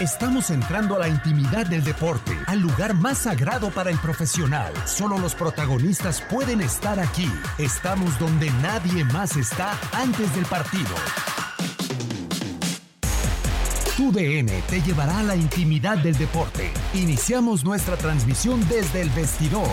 Estamos entrando a la intimidad del deporte, al lugar más sagrado para el profesional. Solo los protagonistas pueden estar aquí. Estamos donde nadie más está antes del partido. Tu DN te llevará a la intimidad del deporte. Iniciamos nuestra transmisión desde el vestidor.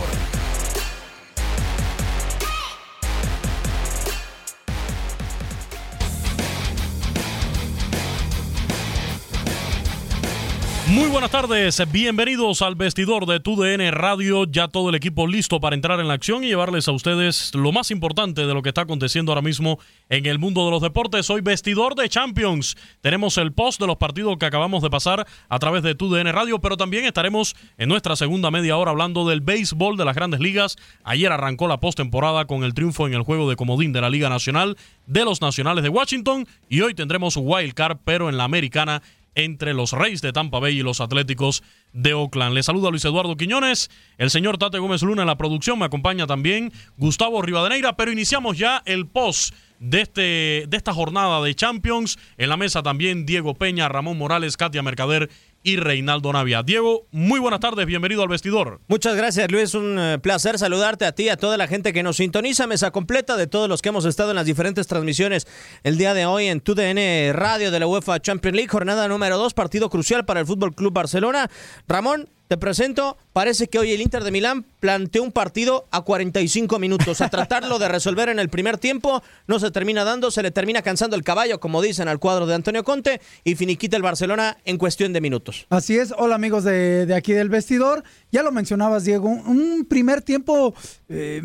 Muy buenas tardes, bienvenidos al vestidor de TUDN Radio, ya todo el equipo listo para entrar en la acción y llevarles a ustedes lo más importante de lo que está aconteciendo ahora mismo en el mundo de los deportes. Hoy vestidor de Champions, tenemos el post de los partidos que acabamos de pasar a través de TUDN Radio, pero también estaremos en nuestra segunda media hora hablando del béisbol de las grandes ligas. Ayer arrancó la postemporada con el triunfo en el juego de comodín de la Liga Nacional de los Nacionales de Washington y hoy tendremos Wild Card, pero en la americana entre los Reyes de Tampa Bay y los Atléticos de Oakland. Le saluda Luis Eduardo Quiñones, el señor Tate Gómez Luna en la producción, me acompaña también Gustavo Rivadeneira, pero iniciamos ya el post de, este, de esta jornada de Champions. En la mesa también Diego Peña, Ramón Morales, Katia Mercader y Reinaldo Navia. Diego, muy buenas tardes, bienvenido al vestidor. Muchas gracias, Luis. Un eh, placer saludarte a ti, a toda la gente que nos sintoniza. Mesa completa de todos los que hemos estado en las diferentes transmisiones el día de hoy en TUDN Radio de la UEFA Champions League, jornada número 2, partido crucial para el Fútbol Club Barcelona. Ramón, te presento, parece que hoy el Inter de Milán planteó un partido a 45 minutos. A tratarlo de resolver en el primer tiempo, no se termina dando, se le termina cansando el caballo, como dicen al cuadro de Antonio Conte, y finiquita el Barcelona en cuestión de minutos. Así es, hola amigos de, aquí del vestidor. Ya lo mencionabas, Diego, un, primer tiempo eh,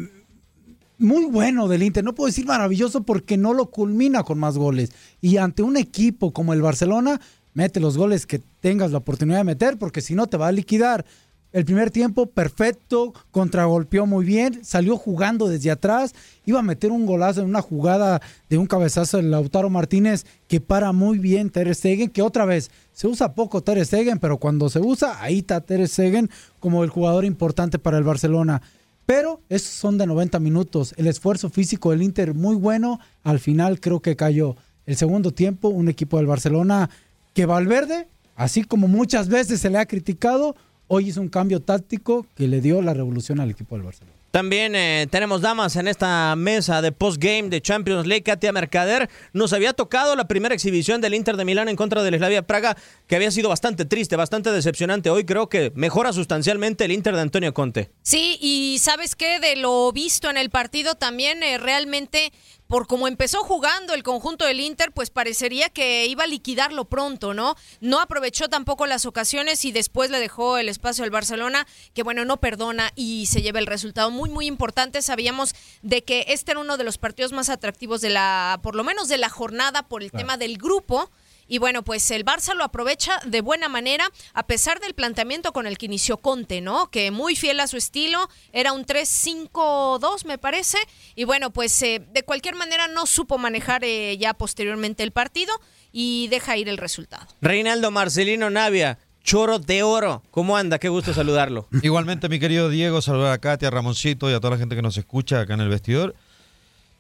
muy bueno del Inter. No puedo decir maravilloso porque no lo culmina con más goles. Y ante un equipo como el Barcelona mete los goles que tengas la oportunidad de meter, porque si no te va a liquidar. El primer tiempo perfecto, contragolpeó muy bien, salió jugando desde atrás, iba a meter un golazo en una jugada de un cabezazo del Lautaro Martínez que para muy bien Ter Stegen, que otra vez se usa poco Ter Stegen, pero cuando se usa, ahí está Ter Stegen como el jugador importante para el Barcelona. Pero esos son de 90 minutos. El esfuerzo físico del Inter muy bueno. Al final creo que cayó. El segundo tiempo, un equipo del Barcelona que Valverde, así como muchas veces se le ha criticado, hoy hizo un cambio táctico que le dio la revolución al equipo del Barcelona. También eh, tenemos damas en esta mesa de postgame de Champions League. Katia Mercader nos había tocado la primera exhibición del Inter de Milán en contra del Slavia Praga, que había sido bastante triste, bastante decepcionante. Hoy creo que mejora sustancialmente el Inter de Antonio Conte. Sí, y sabes qué, de lo visto en el partido también eh, realmente por como empezó jugando el conjunto del Inter, pues parecería que iba a liquidarlo pronto, ¿no? No aprovechó tampoco las ocasiones y después le dejó el espacio al Barcelona, que bueno, no perdona y se lleva el resultado muy, muy importante. Sabíamos de que este era uno de los partidos más atractivos de la, por lo menos de la jornada, por el tema del grupo. Y bueno, pues el Barça lo aprovecha de buena manera, a pesar del planteamiento con el que inició Conte, ¿no? Que muy fiel a su estilo, era un 3-5-2, me parece. Y bueno, pues eh, de cualquier manera no supo manejar eh, ya posteriormente el partido y deja ir el resultado. Reinaldo Marcelino Navia, Choro de Oro. ¿Cómo anda? Qué gusto saludarlo. Igualmente, mi querido Diego, saludar a Katia, a Ramoncito y a toda la gente que nos escucha acá en el vestidor.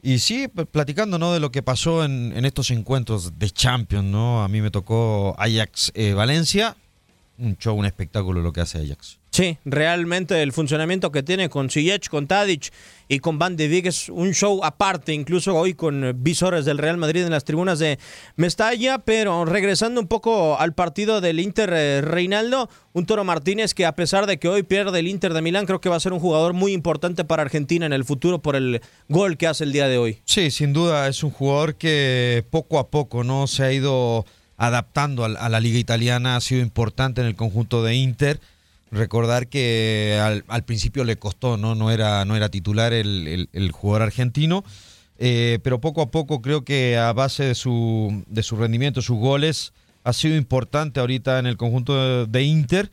Y sí, platicando ¿no? de lo que pasó en, estos encuentros de Champions, ¿no? A mí me tocó Ajax eh, Valencia, un show, un espectáculo lo que hace Ajax. Sí, realmente el funcionamiento que tiene con Ziyech, con Tadic y con Van de Beek es un show aparte, incluso hoy con visores del Real Madrid en las tribunas de Mestalla, pero regresando un poco al partido del Inter eh, Reinaldo, un Toro Martínez que a pesar de que hoy pierde el Inter de Milán, creo que va a ser un jugador muy importante para Argentina en el futuro por el gol que hace el día de hoy. Sí, sin duda es un jugador que poco a poco no se ha ido adaptando a la liga italiana, ha sido importante en el conjunto de Inter Recordar que al, principio le costó, ¿no? No era, no era titular el, jugador argentino, eh, pero poco a poco creo que a base de su, de su rendimiento, sus goles, ha sido importante ahorita en el conjunto de, Inter.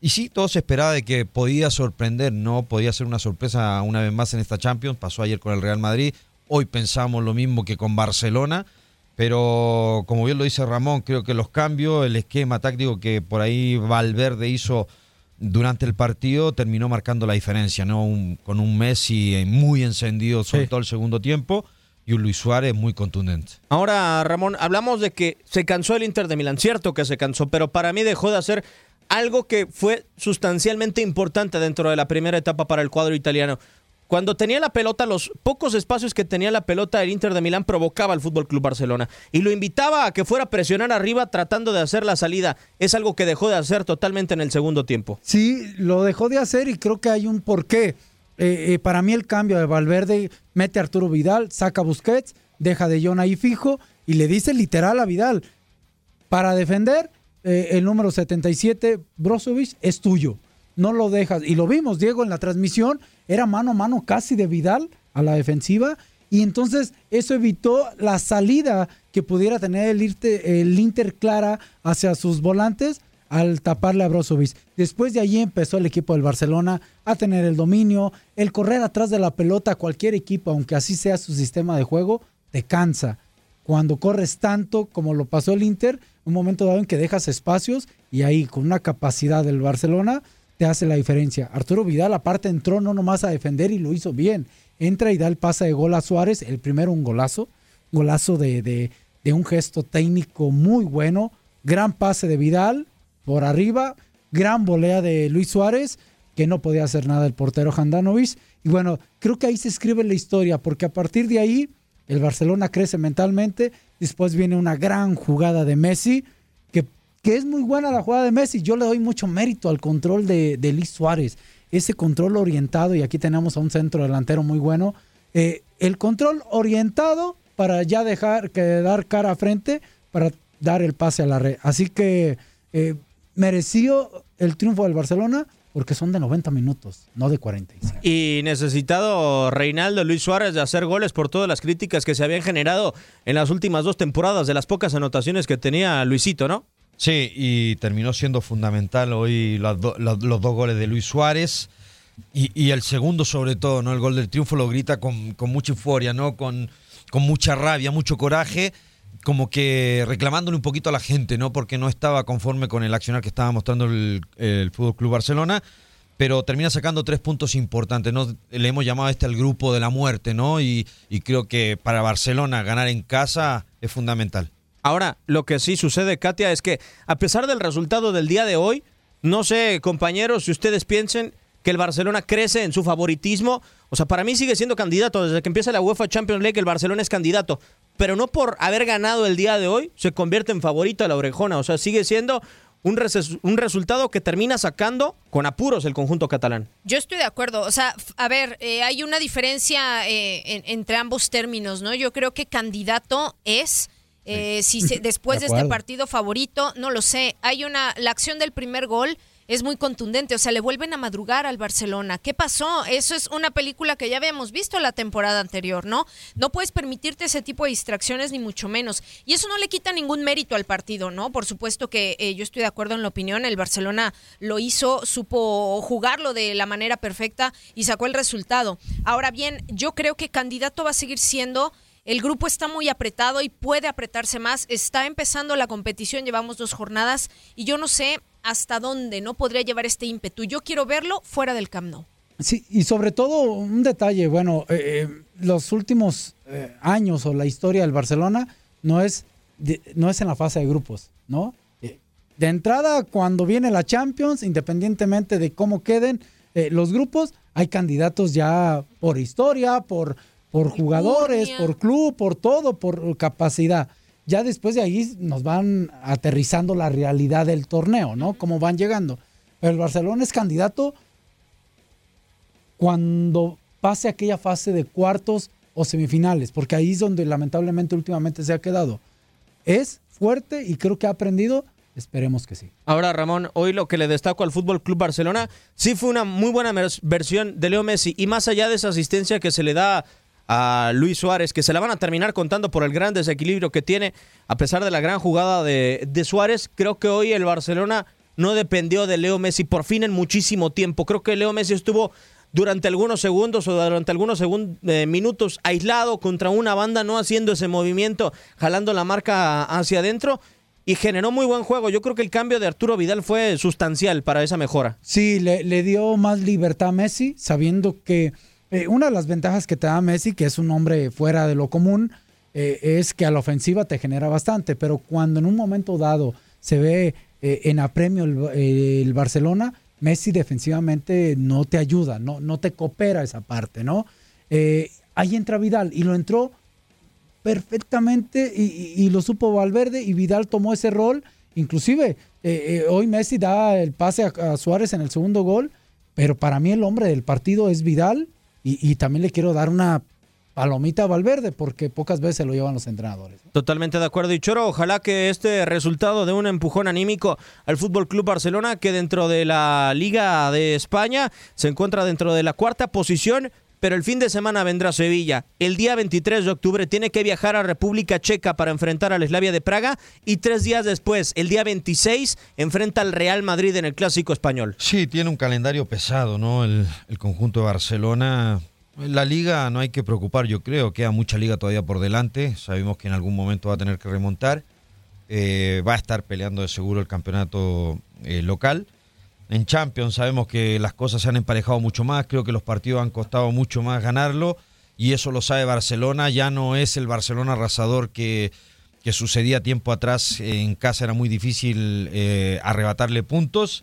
Y sí, todo se esperaba de que podía sorprender, ¿no? Podía ser una sorpresa una vez más en esta Champions. Pasó ayer con el Real Madrid. Hoy pensamos lo mismo que con Barcelona. Pero como bien lo dice Ramón, creo que los cambios, el esquema táctico que por ahí Valverde hizo durante el partido terminó marcando la diferencia, ¿no? con un Messi muy encendido, sobre todo el segundo tiempo, y un Luis Suárez muy contundente. Ahora, Ramón, hablamos de que se cansó el Inter de Milán, cierto que se cansó, pero para mí dejó de hacer algo que fue sustancialmente importante dentro de la primera etapa para el cuadro italiano. Cuando tenía la pelota, los pocos espacios que tenía la pelota el Inter de Milán provocaba al Fútbol Club Barcelona y lo invitaba a que fuera a presionar arriba tratando de hacer la salida. Es algo que dejó de hacer totalmente en el segundo tiempo. Sí, lo dejó de hacer y creo que hay un porqué. Eh, eh, para mí el cambio de Valverde mete a Arturo Vidal, saca Busquets, deja de Jong ahí fijo y le dice literal a Vidal, para defender eh, el número 77, Brozovic, es tuyo. No lo dejas. Y lo vimos, Diego, en la transmisión era mano a mano casi de Vidal a la defensiva y entonces eso evitó la salida que pudiera tener el, el Inter clara hacia sus volantes al taparle a Brozovic. Después de allí empezó el equipo del Barcelona a tener el dominio, el correr atrás de la pelota, cualquier equipo, aunque así sea su sistema de juego, te cansa. Cuando corres tanto como lo pasó el Inter, un momento dado en que dejas espacios y ahí con una capacidad del Barcelona, te hace la diferencia. Arturo Vidal aparte entró no nomás a defender y lo hizo bien. Entra y da el pase de gol a Suárez, el primero un golazo, golazo de, de, un gesto técnico muy bueno, gran pase de Vidal por arriba, gran volea de Luis Suárez, que no podía hacer nada el portero Handanovic. Y bueno, creo que ahí se escribe la historia, porque a partir de ahí el Barcelona crece mentalmente, después viene una gran jugada de Messi, que es muy buena la jugada de Messi. Yo le doy mucho mérito al control de, Luis Suárez. Ese control orientado, y aquí tenemos a un centro delantero muy bueno. Eh, el control orientado para ya dejar que dar cara a frente para dar el pase a la red. Así que eh, mereció el triunfo del Barcelona porque son de 90 minutos, no de 45. Y necesitado Reinaldo Luis Suárez de hacer goles por todas las críticas que se habían generado en las últimas dos temporadas de las pocas anotaciones que tenía Luisito, ¿no? Sí, y terminó siendo fundamental hoy los dos goles de Luis Suárez. Y, el segundo sobre todo, ¿no? El gol del triunfo lo grita con, mucha euforia, ¿no? Con, con mucha rabia, mucho coraje, como que reclamándole un poquito a la gente, ¿no? Porque no estaba conforme con el accionar que estaba mostrando el, Fútbol Club Barcelona, pero termina sacando tres puntos importantes, ¿no? Le hemos llamado a este al grupo de la muerte, ¿no? Y creo que para Barcelona ganar en casa es fundamental. Ahora, lo que sí sucede, Katia, es que a pesar del resultado del día de hoy, no sé, compañeros, si ustedes piensen que el Barcelona crece en su favoritismo. O sea, para mí sigue siendo candidato. Desde que empieza la UEFA Champions League, el Barcelona es candidato. Pero no por haber ganado el día de hoy se convierte en favorito a la orejona. O sea, sigue siendo un, un, resultado que termina sacando con apuros el conjunto catalán. Yo estoy de acuerdo. O sea, a ver, eh, hay una diferencia eh, entre ambos términos, ¿no? Yo creo que candidato es eh, si después de, este partido favorito, no lo sé. Hay una, la acción del primer gol es muy contundente, o sea, le vuelven a madrugar al Barcelona. ¿Qué pasó? Eso es una película que ya habíamos visto la temporada anterior, ¿no? No puedes permitirte ese tipo de distracciones ni mucho menos. Y eso no le quita ningún mérito al partido, ¿no? Por supuesto que eh, yo estoy de acuerdo en la opinión, el Barcelona lo hizo, supo jugarlo de la manera perfecta y sacó el resultado. Ahora bien, yo creo que candidato va a seguir siendo el grupo está muy apretado y puede apretarse más. Está empezando la competición, llevamos dos jornadas y yo no sé hasta dónde no podría llevar este ímpetu. Yo quiero verlo fuera del Camp Nou. Sí, y sobre todo un detalle, bueno, eh, eh, los últimos eh, años o la historia del Barcelona no es, no es en la fase de grupos, ¿no? de entrada, cuando viene la Champions, independientemente de cómo queden los grupos, hay candidatos ya por historia, por por jugadores, por club, por todo, por capacidad. Ya después de ahí nos van aterrizando la realidad del torneo, ¿no? Cómo van llegando. Pero el Barcelona es candidato cuando pase aquella fase de cuartos o semifinales, porque ahí es donde lamentablemente últimamente se ha quedado. Es fuerte y creo que ha aprendido Esperemos que sí. Ahora, Ramón, hoy lo que le destaco al Fútbol Club Barcelona sí fue una muy buena versión de Leo Messi y más allá de esa asistencia que se le da a Luis Suárez, que se la van a terminar contando por el gran desequilibrio que tiene, a pesar de la gran jugada de, Suárez. Creo que hoy el Barcelona no dependió de Leo Messi por fin en muchísimo tiempo. Creo que Leo Messi estuvo durante algunos segundos o durante algunos eh, minutos aislado contra una banda, no haciendo ese movimiento, jalando la marca hacia adentro y generó muy buen juego. Yo creo que el cambio de Arturo Vidal fue sustancial para esa mejora. Sí, le, le dio más libertad a Messi, sabiendo que eh, una de las ventajas que te da Messi, que es un hombre fuera de lo común, eh, es que a la ofensiva te genera bastante, pero cuando en un momento dado se ve en apremio el, el Barcelona, Messi defensivamente no te ayuda, no, no te coopera esa parte, ¿no? Eh, ahí entra Vidal y lo entró perfectamente y, lo supo Valverde y Vidal tomó ese rol. Inclusive, eh, eh, hoy Messi da el pase a, Suárez en el segundo gol, pero para mí el hombre del partido es Vidal y también le quiero dar una palomita Valverde, porque pocas veces lo llevan los entrenadores. Totalmente de acuerdo. Y Choro, ojalá que este resultado de un empujón anímico al Fútbol Club Barcelona, que dentro de la Liga de España se encuentra dentro de la cuarta posición. Pero el fin de semana vendrá Sevilla. El día 23 de octubre tiene que viajar a República Checa para enfrentar al Slavia de Praga. Y tres días después, el día 26, enfrenta al Real Madrid en el Clásico Español. Sí, tiene un calendario pesado, ¿no? El, el conjunto de Barcelona la liga no hay que preocupar, yo creo, queda mucha liga todavía por delante, sabemos que en algún momento va a tener que remontar, eh, va a estar peleando de seguro el campeonato eh, local. En Champions sabemos que las cosas se han emparejado mucho más, creo que los partidos han costado mucho más ganarlo y eso lo sabe Barcelona, ya no es el Barcelona arrasador que, que sucedía tiempo atrás, en casa era muy difícil eh, arrebatarle puntos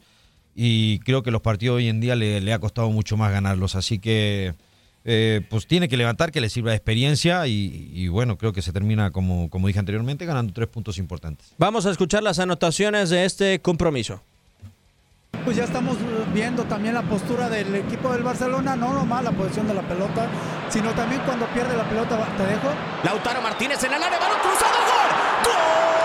y creo que los partidos hoy en día le, ha costado mucho más ganarlos, así que eh, pues tiene que levantar, que le sirva de experiencia y, bueno, creo que se termina, como, como dije anteriormente, ganando tres puntos importantes. Vamos a escuchar las anotaciones de este compromiso. Pues ya estamos viendo también la postura del equipo del Barcelona, no nomás la posición de la pelota, sino también cuando pierde la pelota, te dejo. Lautaro Martínez en el área, balón cruzado, gol. ¡Gol!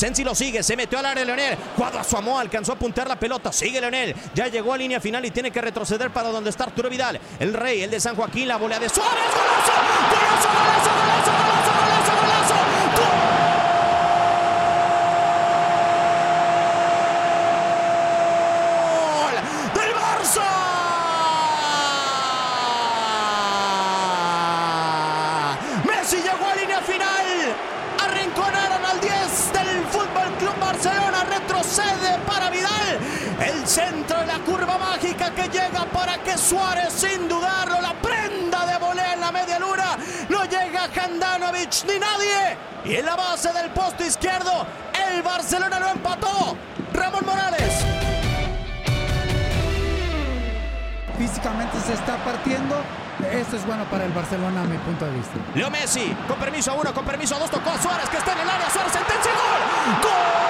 Sensi lo sigue, se metió al área Leonel. Cuando asomó, alcanzó a puntear la pelota. Sigue Leonel. Ya llegó a línea final y tiene que retroceder para donde está Arturo Vidal. El rey, el de San Joaquín, la volea de Suárez. ¡Golazo, golazo, golazo, golazo, golazo, golazo! centro de la curva mágica que llega para que Suárez, sin dudarlo, la prenda de volea en la media luna. No llega Handanovic ni nadie. Y en la base del posto izquierdo, el Barcelona lo empató. Ramón Morales. Físicamente se está partiendo. Esto es bueno para el Barcelona a mi punto de vista. Leo Messi, con permiso a uno, con permiso a dos, tocó a Suárez que está en el área. Suárez sentencia gol. ¡Gol!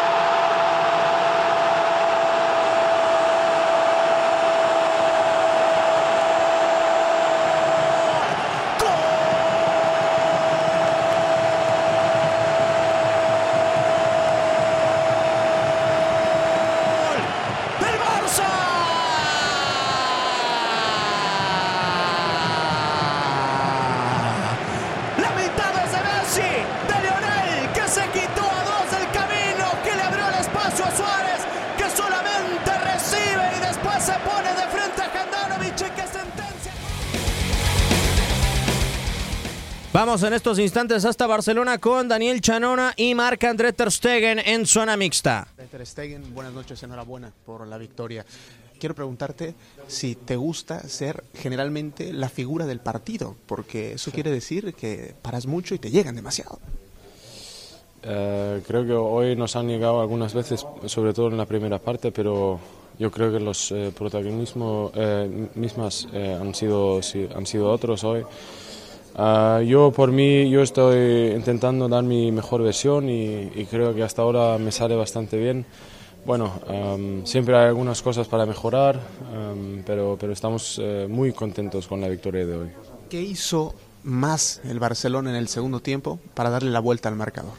Vamos en estos instantes hasta Barcelona con Daniel Chanona y Marc André Ter Stegen en zona mixta. Ter Stegen, buenas noches, enhorabuena por la victoria. Quiero preguntarte si te gusta ser generalmente la figura del partido, porque eso quiere decir que paras mucho y te llegan demasiado. Eh, creo que hoy nos han llegado algunas veces, sobre todo en la primera parte, pero yo creo que los eh, protagonismos eh, mismas eh, han, sido, sí, han sido otros hoy. Ah, yo por mí yo estoy intentando dar mi mejor versión y, y creo que hasta ahora me sale bastante bien. Bueno, am, siempre hay algunas cosas para mejorar, am, pero, pero estamos eh, muy contentos con la victoria de hoy. ¿Qué hizo más el Barcelona en el segundo tiempo para darle la vuelta al marcador?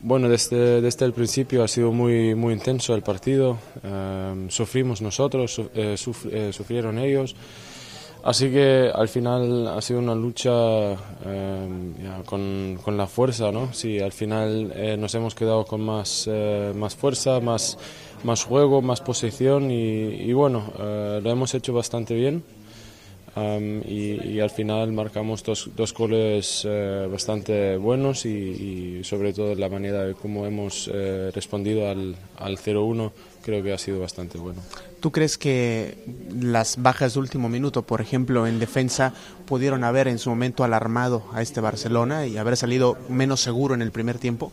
Bueno, desde, desde el principio ha sido muy, muy intenso el partido. Em, sufrimos nosotros, su- eh, suf- eh, sufrieron ellos. Así que al final ha sido una lucha ya, con, con la fuerza, ¿no? Sí, al final eh, nos hemos quedado con más, eh, más fuerza, más, más juego, más posesión y, y bueno, eh, lo hemos hecho bastante bien. Y, y al final marcamos dos, dos goles eh, bastante buenos y, y sobre todo la manera de cómo hemos eh, respondido al, al 0-1 creo que ha sido bastante bueno. ¿Tú crees que las bajas de último minuto, por ejemplo, en defensa, pudieron haber en su momento alarmado a este Barcelona y haber salido menos seguro en el primer tiempo?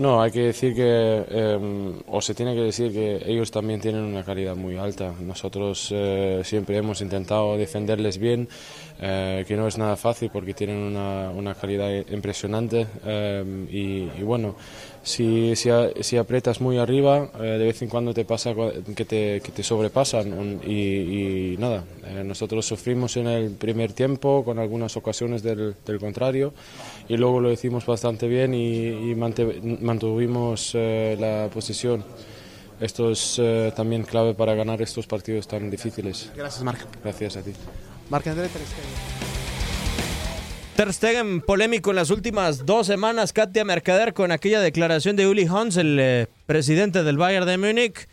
No, hay que decir que, eh, o se tiene que decir que ellos también tienen una calidad muy alta. Nosotros eh, siempre hemos intentado defenderles bien, eh, que no es nada fácil porque tienen una, una calidad impresionante. eh, y, y bueno, si, si, si aprietas muy arriba, eh, de vez en cuando te pasa que te, que te sobrepasan. Y, y nada, nosotros sufrimos en el primer tiempo con algunas ocasiones del, del contrario y luego lo hicimos bastante bien y, y mantuvimos eh, la posición. Esto es eh, también clave para ganar estos partidos tan difíciles. Gracias, Marc. Gracias a ti. Marc-André Ter Stegen. Ter Stegen polémico en las últimas dos semanas, Katia Mercader, con aquella declaración de Uli Hans, el eh, presidente del Bayern de Múnich,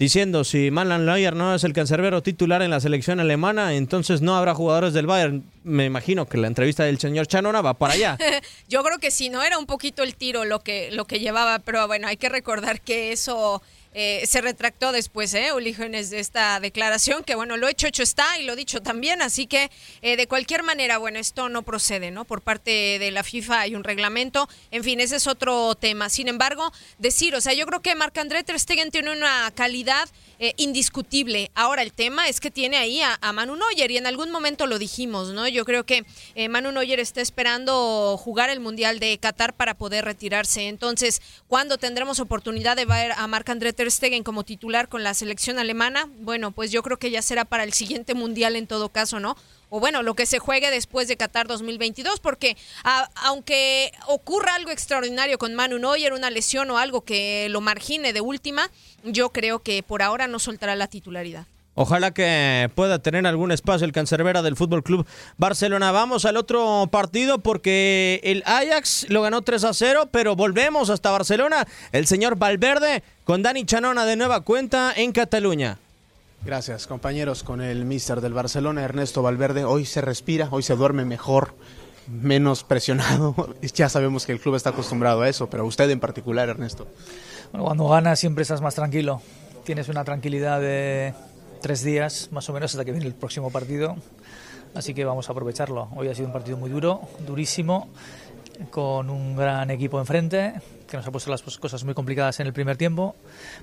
diciendo si Malan Neuer no es el cancerbero titular en la selección alemana, entonces no habrá jugadores del Bayern. Me imagino que la entrevista del señor Chanona va para allá. Yo creo que si no era un poquito el tiro lo que, lo que llevaba, pero bueno, hay que recordar que eso eh, se retractó después, ¿eh? Hoeneß, de esta declaración, que bueno, lo hecho, hecho está y lo dicho también, así que eh, de cualquier manera, bueno, esto no procede, ¿no? Por parte de la FIFA hay un reglamento, en fin, ese es otro tema. Sin embargo, decir, o sea, yo creo que Marc-André Ter Stegen tiene una calidad eh, indiscutible. Ahora el tema es que tiene ahí a, Manu Neuer y en algún momento lo dijimos, ¿no? Yo creo que Manu Neuer está esperando jugar el Mundial de Qatar para poder retirarse. Entonces, ¿cuándo tendremos oportunidad de ver a Marc-André Ter Stegen como titular con la selección alemana? Bueno, pues yo creo que ya será para el siguiente Mundial en todo caso, ¿no? o bueno, lo que se juegue después de Qatar 2022, porque aunque ocurra algo extraordinario con Manu Neuer, una lesión o algo que lo margine de última, yo creo que por ahora no soltará la titularidad. Ojalá que pueda tener algún espacio el cancerbera del Fútbol Club Barcelona. Vamos al otro partido porque el Ajax lo ganó 3 a 0, pero volvemos hasta Barcelona. El señor Valverde con Dani Chanona de nueva cuenta en Cataluña. Gracias, compañeros, con el míster del Barcelona, Ernesto Valverde. Hoy se respira, hoy se duerme mejor, menos presionado. Ya sabemos que el club está acostumbrado a eso, pero usted en particular, Ernesto. Bueno, cuando ganas siempre estás más tranquilo. Tienes una tranquilidad de tres días, más o menos, hasta que viene el próximo partido. Así que vamos a aprovecharlo. Hoy ha sido un partido muy duro, durísimo, con un gran equipo enfrente, que nos ha puesto las cosas muy complicadas en el primer tiempo.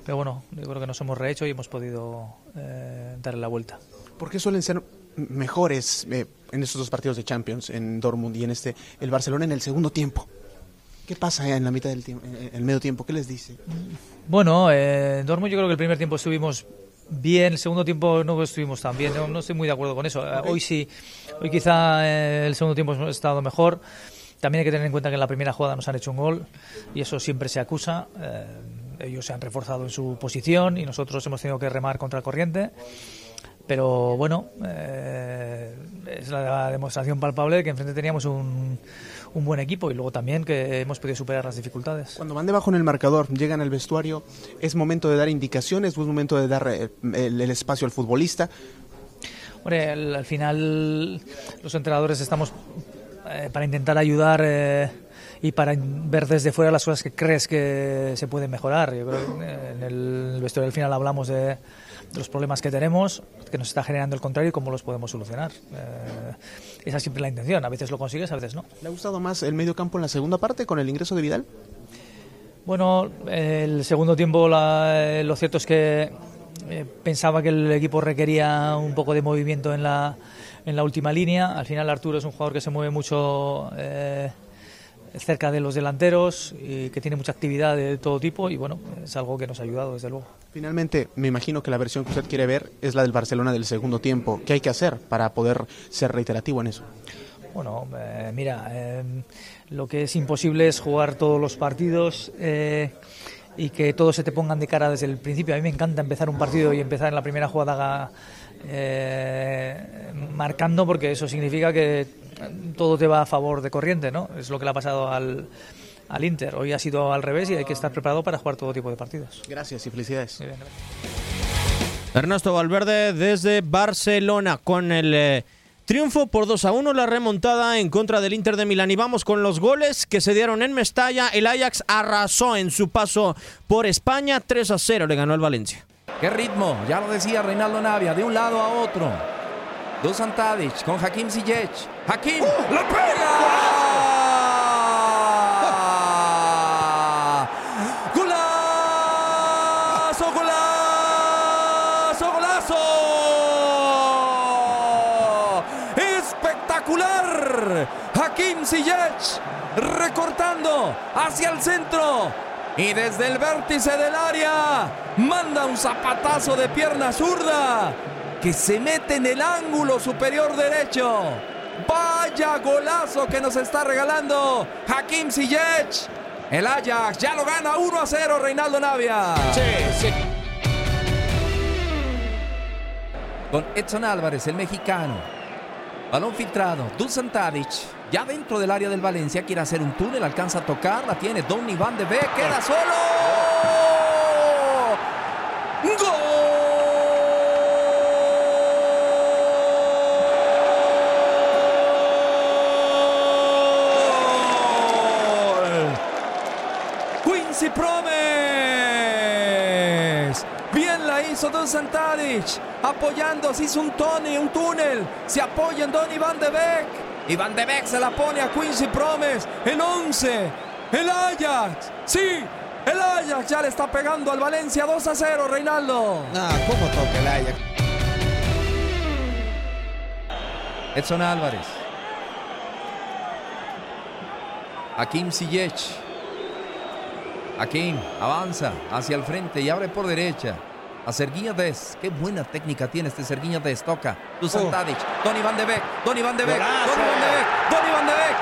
Pero bueno, yo creo que nos hemos rehecho y hemos podido eh, darle la vuelta. ¿Por qué suelen ser mejores eh, en estos dos partidos de Champions, en Dortmund y en este, el Barcelona en el segundo tiempo? ¿Qué pasa en la mitad del tiempo, en el medio tiempo? ¿Qué les dice? Bueno, eh, en Dortmund yo creo que el primer tiempo estuvimos bien, el segundo tiempo no estuvimos tan bien, no, no estoy muy de acuerdo con eso. Eh, Hoy sí, hoy quizá eh, el segundo tiempo hemos estado mejor. También hay que tener en cuenta que en la primera jugada nos han hecho un gol y eso siempre se acusa. Eh, ellos se han reforzado en su posición y nosotros hemos tenido que remar contra el corriente. Pero bueno, eh, es la demostración palpable de que enfrente teníamos un, un buen equipo y luego también que hemos podido superar las dificultades. Cuando van debajo en el marcador, llegan al vestuario, es momento de dar indicaciones, es momento de dar eh, el, el espacio al futbolista. Hombre, al, al final los entrenadores estamos eh, para intentar ayudar eh, y para ver desde fuera las cosas que crees que se pueden mejorar. Yo creo que en el vestuario al final hablamos de, de los problemas que tenemos, que nos está generando el contrario y cómo los podemos solucionar. Eh, esa es siempre la intención. A veces lo consigues, a veces no. ¿Le ha gustado más el medio campo en la segunda parte con el ingreso de Vidal? Bueno, el segundo tiempo la, lo cierto es que eh, pensaba que el equipo requería un poco de movimiento en la, en la última línea. Al final Arturo es un jugador que se mueve mucho eh, cerca de los delanteros y que tiene mucha actividad de todo tipo y bueno, es algo que nos ha ayudado desde luego. Finalmente, me imagino que la versión que usted quiere ver es la del Barcelona del segundo tiempo. ¿Qué hay que hacer para poder ser reiterativo en eso? Bueno, eh, mira, eh, lo que es imposible es jugar todos los partidos eh, y que todos se te pongan de cara desde el principio. A mí me encanta empezar un partido y empezar en la primera jugada eh, marcando porque eso significa que todo te va a favor de corriente, ¿no? Es lo que le ha pasado al, al Inter. Hoy ha sido al revés y hay que estar preparado para jugar todo tipo de partidos. Gracias y felicidades. Muy bien. Ernesto Valverde desde Barcelona con el eh, triunfo por 2 a 1, la remontada en contra del Inter de Milán. Y vamos con los goles que se dieron en Mestalla. El Ajax arrasó en su paso por España. 3 a 0 le ganó el Valencia. Qué ritmo, ya lo decía Reinaldo Navia, de un lado a otro. Dusan Tadic con Hakim Ziyech. Hakim, ¡la pega! ¡Golazo, golazo, golazo! ¡Espectacular! Hakim Ziyech recortando hacia el centro y desde el vértice del área manda un zapatazo de pierna zurda que se mete en el ángulo superior derecho. Vaya golazo que nos está regalando Hakim Ziyech. El Ajax ya lo gana 1 a 0 Reinaldo Navia. Con Edson Álvarez, el mexicano. Balón filtrado. Dusan Tadic. Ya dentro del área del Valencia quiere hacer un túnel. Alcanza a tocar. La tiene Donny Van de Beek. Queda solo. ¡Gol! Quincy Promes. Bien la hizo Dusan Tadic. Apoyando, se hizo un Tony, un túnel. Se apoya en Donny Van de Beek. Y Van de Beek se la pone a Quincy Promes. El 11. El Ajax. Sí. El Ajax ya le está pegando al Valencia 2 a 0, Reinaldo. Ah, ¿cómo toca el Ajax? Edson Álvarez. Hakim Ziyech. Hakim avanza hacia el frente y abre por derecha. A Serguiña Des. Qué buena técnica tiene este Serguiña Des. Toca. Dusan Oh. Tadic. Donny Van de Beek. Donny Van de Beek. Golazo. Donny Van de Beek. Donny Van de Beek.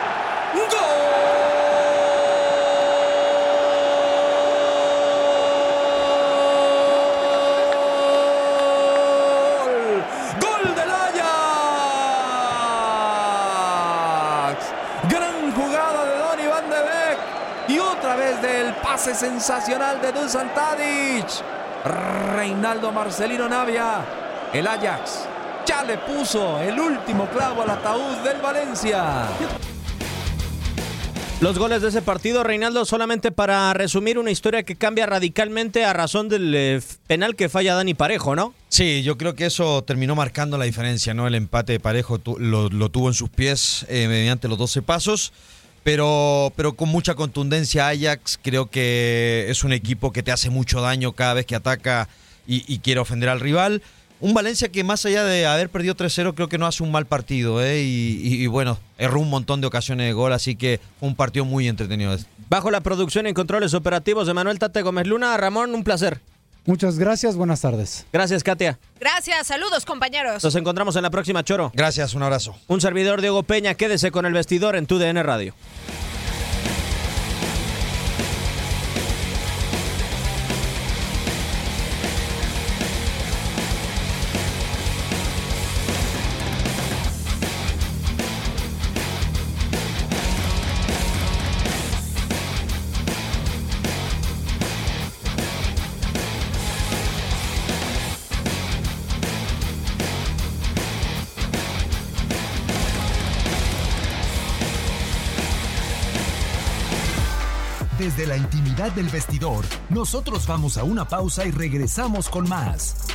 ¡Gol! ¡Gol del Ajax! Gran jugada de Donny Van de Beek. Y otra vez del pase sensacional de Dusan Tadic. Reinaldo Marcelino Navia. El Ajax ya le puso el último clavo al ataúd del Valencia. Los goles de ese partido, Reinaldo, solamente para resumir una historia que cambia radicalmente a razón del eh, penal que falla Dani Parejo, ¿no? Sí, yo creo que eso terminó marcando la diferencia, ¿no? El empate de Parejo tu- lo, lo tuvo en sus pies eh, mediante los 12 pasos, pero, pero con mucha contundencia Ajax creo que es un equipo que te hace mucho daño cada vez que ataca y, quiere ofender al rival. Un Valencia que más allá de haber perdido 3-0 creo que no hace un mal partido, ¿eh? Y, y- bueno, erró un montón de ocasiones de gol, así que un partido muy entretenido. Bajo la producción en controles operativos de Manuel Tate Gómez Luna. Ramón, un placer. Muchas gracias, buenas tardes. Gracias, Katia. Gracias, saludos compañeros. Nos encontramos en la próxima, Choro. Gracias, un abrazo. Un servidor Diego Peña, quédese con el vestidor en tu DN Radio. Desde la intimidad del vestidor, nosotros vamos a una pausa y regresamos con más.